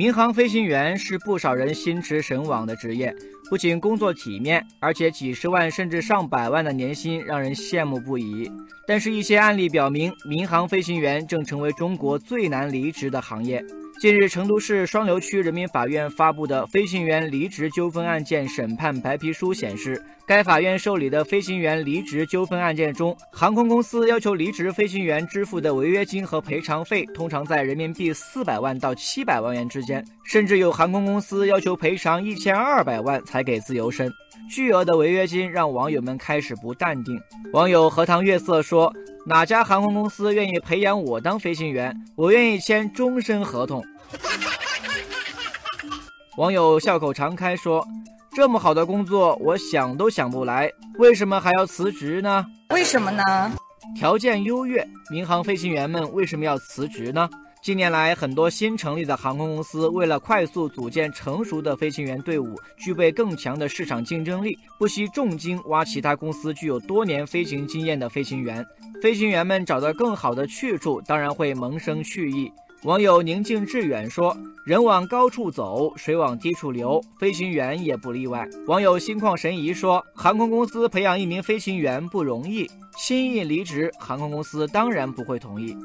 民航飞行员是不少人心驰神往的职业，不仅工作体面，而且几十万甚至上百万的年薪让人羡慕不已。但是，一些案例表明，民航飞行员正成为中国最难离职的行业。近日，成都市双流区人民法院发布的飞行员离职纠纷案件审判白皮书显示，该法院受理的飞行员离职纠纷案件中，航空公司要求离职飞行员支付的违约金和赔偿费通常在人民币四百万到七百万元之间，甚至有航空公司要求赔偿一千二百万才给自由身。巨额的违约金让网友们开始不淡定。网友荷塘月色说。哪家航空公司愿意培养我当飞行员？我愿意签终身合同。网友笑口常开说：“这么好的工作，我想都想不来，为什么还要辞职呢？为什么呢？条件优越，民航飞行员们为什么要辞职呢？”近年来，很多新成立的航空公司为了快速组建成熟的飞行员队伍，具备更强的市场竞争力，不惜重金挖其他公司具有多年飞行经验的飞行员。飞行员们找到更好的去处，当然会萌生去意。网友宁静致远说：“人往高处走，水往低处流，飞行员也不例外。”网友心旷神怡说：“航空公司培养一名飞行员不容易，轻易离职，航空公司当然不会同意。”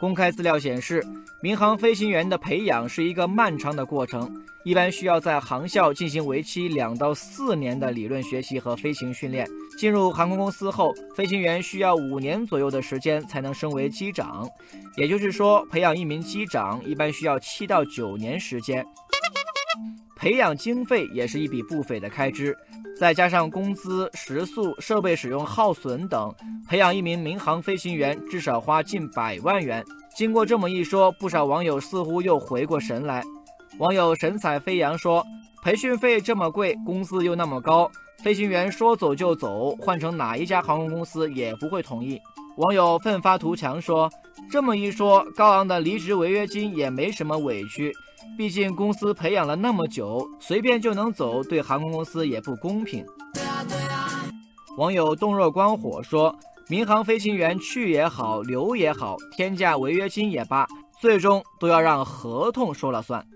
公开资料显示，民航飞行员的培养是一个漫长的过程，一般需要在航校进行为期两到四年的理论学习和飞行训练。进入航空公司后，飞行员需要五年左右的时间才能升为机长，也就是说，培养一名机长一般需要七到九年时间。培养经费也是一笔不菲的开支。再加上工资、食宿、设备使用耗损等，培养一名民航飞行员至少花近百万元。经过这么一说，不少网友似乎又回过神来。网友神采飞扬说：“培训费这么贵，工资又那么高，飞行员说走就走，换成哪一家航空公司也不会同意。”网友奋发图强说：“这么一说，高昂的离职违约金也没什么委屈。”毕竟公司培养了那么久，随便就能走，对航空公司也不公平。网友洞若观火说：“民航飞行员去也好，留也好，天价违约金也罢，最终都要让合同说了算。”